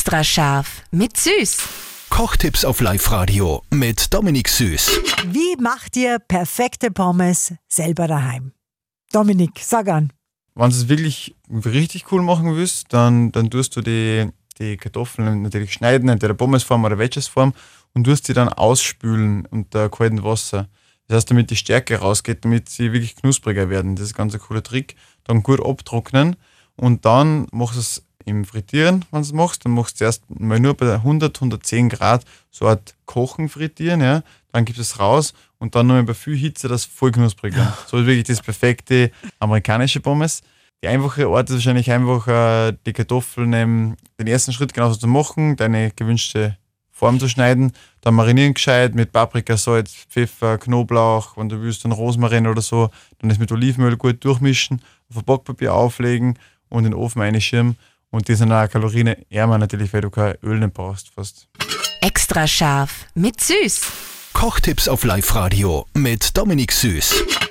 Extra scharf mit Süß. Kochtipps auf Live-Radio mit Dominik Süß. Wie macht ihr perfekte Pommes selber daheim? Dominik, sag an. Wenn du es wirklich richtig cool machen willst, dann, dann tust du die, die Kartoffeln natürlich schneiden, entweder Pommesform oder Wedgesform und tust sie dann ausspülen unter kaltem Wasser. Das heißt, damit die Stärke rausgeht, damit sie wirklich knuspriger werden. Das ist ein ganz ein cooler Trick. Dann gut abtrocknen und dann machst du es im Frittieren, wenn du es machst. Dann machst du erst mal nur bei 100, 110 Grad so eine Art Kochen frittieren. Ja. Dann gibst du es raus und dann noch bei viel Hitze das voll knusprig wird. So ist wirklich das perfekte amerikanische Pommes. Die einfache Art ist wahrscheinlich einfach die Kartoffeln ähm, den ersten Schritt genauso zu machen, deine gewünschte Form zu schneiden, dann marinieren gescheit mit Paprika, Salz, Pfeffer, Knoblauch, wenn du willst, dann Rosmarin oder so, dann das mit Olivenöl gut durchmischen, auf ein Backpapier auflegen und in den Ofen einschirmen. Und die sind auch kalorienärmer natürlich, weil du kein Öl nicht brauchst fast. Extra scharf mit Süß. Kochtipps auf Live-Radio mit Dominik Süß.